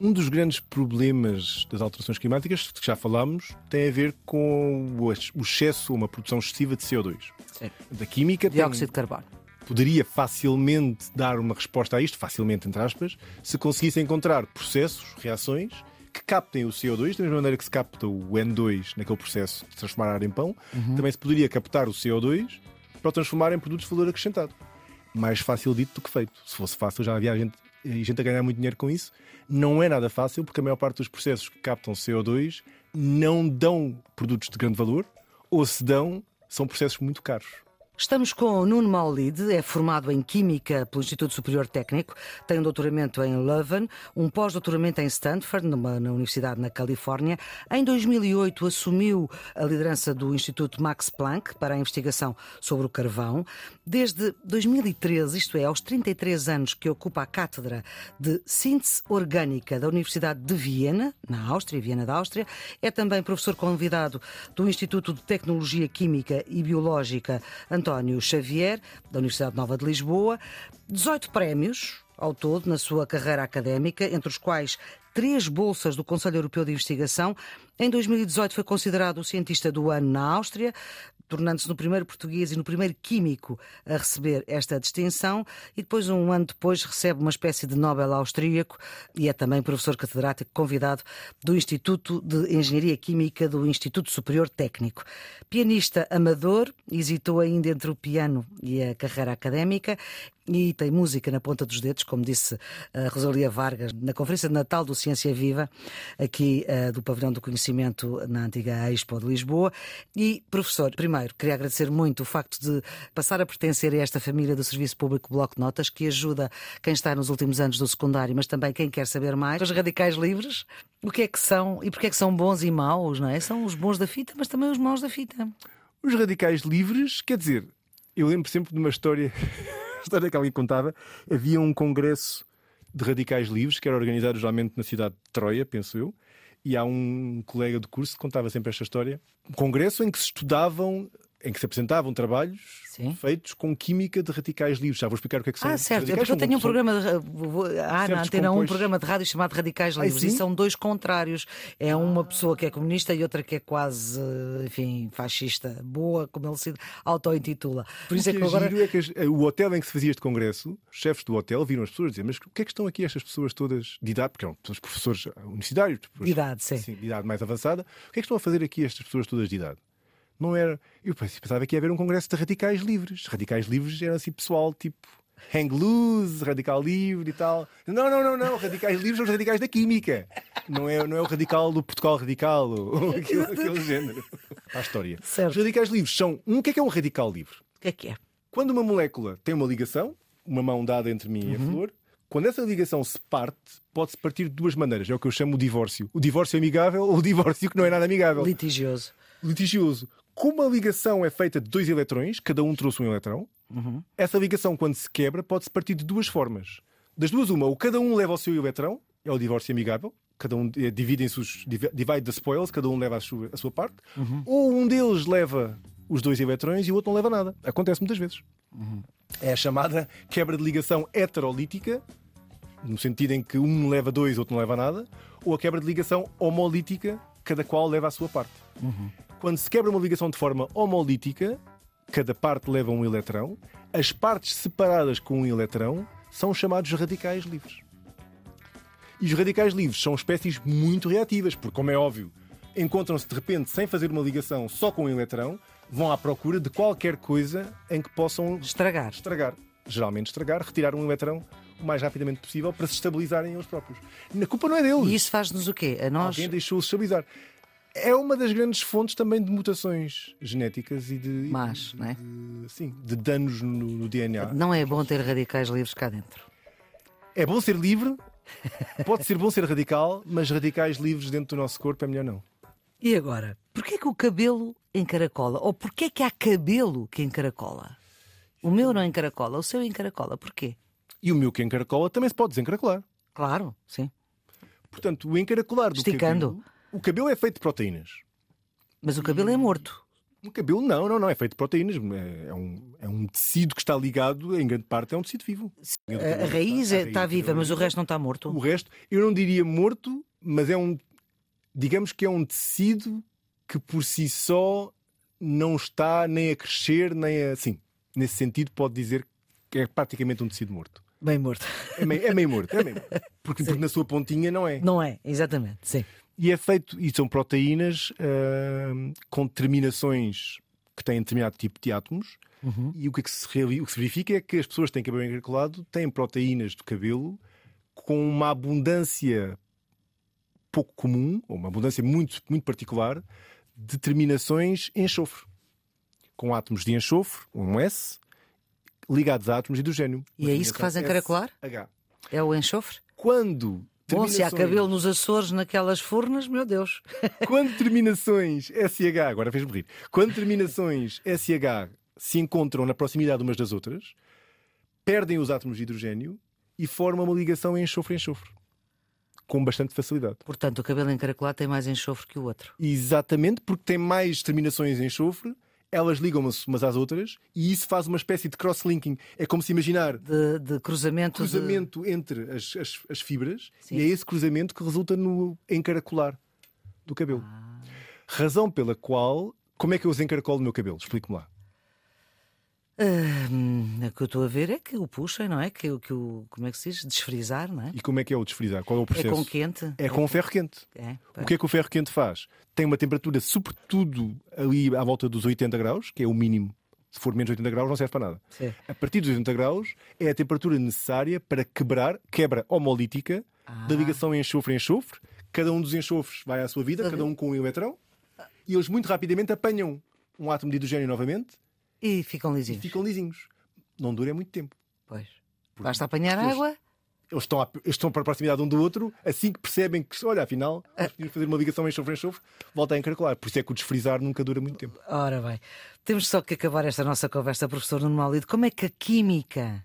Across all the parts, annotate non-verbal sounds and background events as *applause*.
Um dos grandes problemas das alterações climáticas, que já falámos, tem a ver com o excesso, uma produção excessiva de CO2. Sim. Da química Dióxido tem, de carbono. poderia facilmente dar uma resposta a isto, facilmente entre aspas, se conseguisse encontrar processos, reações que captem o CO2, da mesma maneira que se capta o N2 naquele processo de transformar ar em pão, também se poderia captar o CO2 para o transformar em produtos de valor acrescentado. Mais fácil dito do que feito. Se fosse fácil, já havia gente, gente a ganhar muito dinheiro com isso. Não é nada fácil, porque a maior parte dos processos que captam CO2 não dão produtos de grande valor, ou se dão, são processos muito caros. Estamos com Nuno Maulide, é formado em Química pelo Instituto Superior Técnico, tem um doutoramento em Leuven, um pós-doutoramento em Stanford, numa, na Universidade na Califórnia. Em 2008 assumiu a liderança do Instituto Max Planck para a investigação sobre o carvão. Desde 2013, isto é, aos 33 anos que ocupa a cátedra de Síntese Orgânica da Universidade de Viena, na Áustria, Viena da Áustria, é também professor convidado do Instituto de Tecnologia Química e Biológica António Xavier, da Universidade Nova de Lisboa, 18 prémios ao todo na sua carreira académica, entre os quais três bolsas do Conselho Europeu de Investigação. Em 2018 foi considerado o cientista do ano na Áustria, tornando-se no primeiro português e no primeiro químico a receber esta distinção, e depois, um ano depois, recebe uma espécie de Nobel austríaco e é também professor catedrático convidado do Instituto de Engenharia Química do Instituto Superior Técnico. Pianista amador, hesitou ainda entre o piano e a carreira académica e tem música na ponta dos dedos, como disse a Rosalia Vargas na Conferência de Natal do Ciência Viva, aqui uh, do Pavilhão do Conhecimento na antiga Expo de Lisboa. E, professor, primeiro, queria agradecer muito o facto de passar a pertencer a esta família do Serviço Público Bloco de Notas, que ajuda quem está nos últimos anos do secundário, mas também quem quer saber mais. Os radicais livres, o que é que são e porque é que são bons e maus, não é? São os bons da fita, mas também os maus da fita. Os radicais livres, quer dizer, eu lembro sempre de uma história *laughs* história que alguém contava, havia um congresso de radicais livres que era organizado geralmente na cidade de Troia, penso eu, e há um colega de curso que contava sempre esta história. Um congresso em que se estudavam em que se apresentavam trabalhos Sim. feitos com química de radicais livres. Já vou explicar o que é que são. Ah, certo. É porque eu tenho um programa de, há na certos antena um compostos. programa de rádio chamado Radicais Ah, Livres sim? e são dois contrários. É uma pessoa que é comunista e outra que é quase, enfim, fascista, boa, como ele se auto-intitula. Por isso o é que é agora. é que as- o hotel em que se fazia este congresso, os chefes do hotel viram as pessoas dizer: Mas o que é que estão aqui estas pessoas todas de idade? Porque eram professores universitários, De idade, sim. de idade mais avançada. O que é que estão a fazer aqui estas pessoas todas de idade? Não era. Eu pensava que ia haver um congresso de radicais livres. Radicais livres era assim pessoal tipo. Hang loose, radical livre e tal. Não, não, não, não. Radicais livres são os radicais da química. Não é, não é o radical do Portugal radical ou, *laughs* aquele, aquele género. Para a história. Certo. Os radicais livres são. Um, o que é que é um radical livre? O que é que é? Quando uma molécula tem uma ligação, uma mão dada entre mim e a flor, quando essa ligação se parte, pode-se partir de duas maneiras. É o que eu chamo o divórcio. O divórcio amigável ou o divórcio que não é nada amigável. Litigioso. Litigioso. Como a ligação é feita de dois eletrões, cada um trouxe um eletrão, essa ligação, quando se quebra, pode-se partir de duas formas. Das duas, uma, ou cada um leva o seu eletrão, é o divórcio amigável, cada um eh, dividem-se os div- divide the spoils, cada um leva a sua, a sua parte, ou um deles leva os dois eletrões e o outro não leva nada. Acontece muitas vezes. É a chamada quebra de ligação heterolítica, no sentido em que um leva dois, outro não leva nada, ou a quebra de ligação homolítica, cada qual leva a sua parte. Quando se quebra uma ligação de forma homolítica, cada parte leva um eletrão, as partes separadas com um eletrão são chamados radicais livres. E os radicais livres são espécies muito reativas, porque, como é óbvio, encontram-se de repente sem fazer uma ligação só com um eletrão, vão à procura de qualquer coisa em que possam Estragar. estragar. Geralmente estragar, retirar um eletrão o mais rapidamente possível para se estabilizarem eles próprios. A culpa não é deles. E isso faz-nos o quê? A nós. Alguém deixou-os estabilizar. É uma das grandes fontes também de mutações genéticas e de. De, não é? de- sim, de danos no, no DNA. Não é bom ter radicais livres cá dentro. É bom ser livre, pode ser bom ser radical, mas radicais livres dentro do nosso corpo é melhor não. E agora? Porquê que o cabelo encaracola? Ou porquê que há cabelo que encaracola? O meu não encaracola, o seu encaracola. Porquê? E o meu que encaracola também se pode desencaracolar. Claro, sim. Portanto, o encaracolar do Esticando. cabelo. O cabelo é feito de proteínas. Mas o cabelo é morto. O cabelo não, não, não, é feito de proteínas. É, um, é um tecido que está ligado, em grande parte, é um tecido vivo. A, a raiz é, está viva, mas o resto não está morto. O resto, eu não diria morto, mas é um. Digamos que é um tecido que por si só não está nem a crescer, nem a. Sim, nesse sentido, pode dizer que é praticamente um tecido morto. Bem morto. É meio, é meio morto, é meio *laughs* morto. Porque, porque, na sua pontinha não é. Não é, exatamente, sim. E é feito, e são proteínas uh, com terminações que têm determinado tipo de átomos. Uhum. E o que, é que se, o que se verifica é que as pessoas que têm cabelo encaracolado têm proteínas do cabelo com uma abundância pouco comum, ou uma abundância muito, muito particular, de terminações em enxofre. Com átomos de enxofre, um S, ligados a átomos de hidrogênio. E é isso que faz encaracolar? H. É o enxofre? Quando Bom, se há cabelo nos Açores naquelas furnas, meu Deus. *laughs* Quando terminações SH, agora fez-me rir, quando terminações SH se encontram na proximidade umas das outras, perdem os átomos de hidrogênio e formam uma ligação enxofre-enxofre. Com bastante facilidade. Portanto, o cabelo encaracolado tem mais enxofre que o outro. Exatamente, porque tem mais terminações em enxofre elas ligam-se umas às outras e isso faz uma espécie de cross-linking. É como se imaginar de, de cruzamento, cruzamento de... entre as, as, as fibras Sim. e é esse cruzamento que resulta no encaracolar do cabelo. Ah. Razão pela qual. Como é que eu os encaracolo no meu cabelo? Explique-me lá. Uh, o que eu estou a ver é que o puxem, não é? Que, que o, como é que se diz? Desfrizar, não é? E como é que é o desfrizar? Qual é o processo? É com quente? É, com ferro quente. É, o que é que o ferro quente faz? Tem uma temperatura, sobretudo ali à volta dos 80 graus, que é o mínimo. Se for menos de 80 graus, não serve para nada. Sim. A partir dos 80 graus é a temperatura necessária para quebrar, quebra homolítica ah. da ligação enxofre-enxofre. Cada um dos enxofres vai à sua vida, cada um com um eletrão, e eles muito rapidamente apanham um átomo de hidrogênio novamente e ficam lisinhos. Ficam lisinhos. Não dura muito tempo. Pois. Basta apanhar eles, água. Eles estão, a, eles estão para a proximidade um do outro, assim que percebem que, olha, afinal, nós podemos fazer uma ligação em enxofre enxofre, volta a encaracolar. Por isso é que o desfrizar nunca dura muito tempo. Ora bem, temos só que acabar esta nossa conversa, professor Nuno Malido. Como é que a química,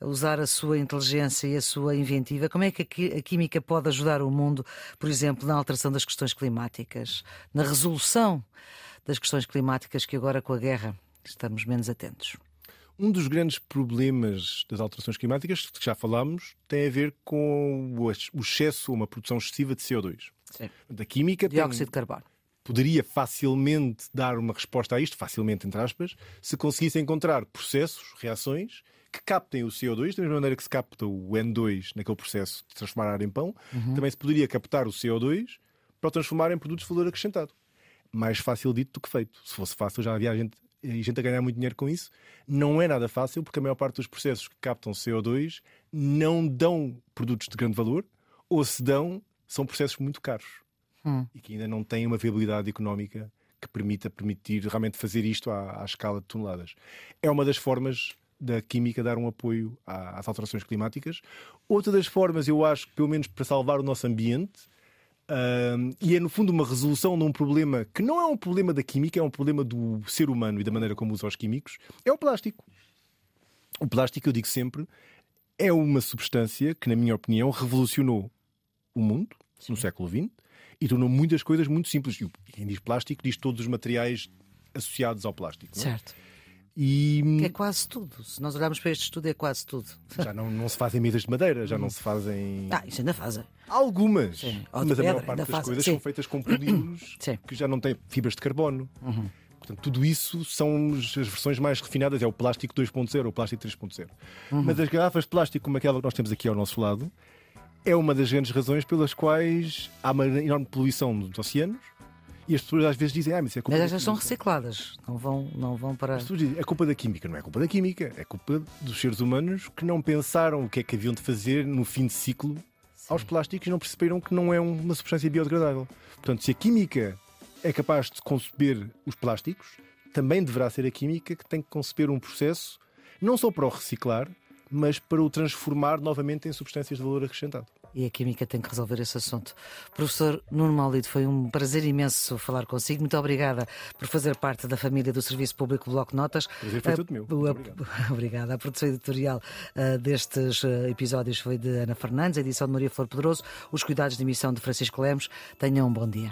usar a sua inteligência e a sua inventiva, como é que a química pode ajudar o mundo, por exemplo, na alteração das questões climáticas, na resolução das questões climáticas que agora com a guerra estamos menos atentos. Um dos grandes problemas das alterações climáticas, que já falámos, tem a ver com o excesso, uma produção excessiva de CO2. Sim. Da química. Dióxido tem... de carbono. Poderia facilmente dar uma resposta a isto, facilmente, entre aspas, se conseguisse encontrar processos, reações que captem o CO2, da mesma maneira que se capta o N2 naquele processo de transformar ar em pão, uhum. também se poderia captar o CO2 para o transformar em produtos de valor acrescentado. Mais fácil dito do que feito. Se fosse fácil, já havia gente e gente a ganhar muito dinheiro com isso. Não é nada fácil, porque a maior parte dos processos que captam CO2 não dão produtos de grande valor, ou se dão, são processos muito caros hum. e que ainda não têm uma viabilidade económica que permita permitir realmente fazer isto à, à escala de toneladas. É uma das formas da química dar um apoio às alterações climáticas. Outra das formas, eu acho que pelo menos para salvar o nosso ambiente, Uh, e é no fundo uma resolução de um problema que não é um problema da química, é um problema do ser humano e da maneira como usa os químicos, é o plástico. O plástico, eu digo sempre, é uma substância que, na minha opinião, revolucionou o mundo Sim. no século XX e tornou muitas coisas muito simples. E quem diz plástico diz todos os materiais associados ao plástico. Não é? Certo. E... É quase tudo. Se nós olharmos para este estudo, é quase tudo. Já não, não se fazem mesas de madeira, já não se fazem. Ah, isso ainda fazem. Algumas. Sim. Mas a maior parte das fazem. coisas Sim. são feitas com polímeros *coughs* que já não têm fibras de carbono. Uhum. Portanto, tudo isso são as versões mais refinadas. É o plástico 2.0 ou o plástico 3.0. Uhum. Mas as garrafas de plástico, como aquela que nós temos aqui ao nosso lado, é uma das grandes razões pelas quais há uma enorme poluição nos oceanos e as pessoas às vezes dizem, ah, mas é culpa Mas estas são recicladas, não vão, não vão para. As pessoas dizem, é culpa da química, não é culpa da química, é culpa dos seres humanos que não pensaram o que é que haviam de fazer no fim de ciclo Sim. aos plásticos e não perceberam que não é uma substância biodegradável. Portanto, se a química é capaz de conceber os plásticos, também deverá ser a química que tem que conceber um processo não só para o reciclar, mas para o transformar novamente em substâncias de valor acrescentado e a Química tem que resolver esse assunto. Professor Nuno Malido, foi um prazer imenso falar consigo. Muito obrigada por fazer parte da família do Serviço Público Bloco Notas. Prazer foi tudo meu. A, *laughs* obrigada. A produção editorial uh, destes uh, episódios foi de Ana Fernandes, a edição de Maria Flor Pedroso, os cuidados de emissão de Francisco Lemos. Tenham um bom dia.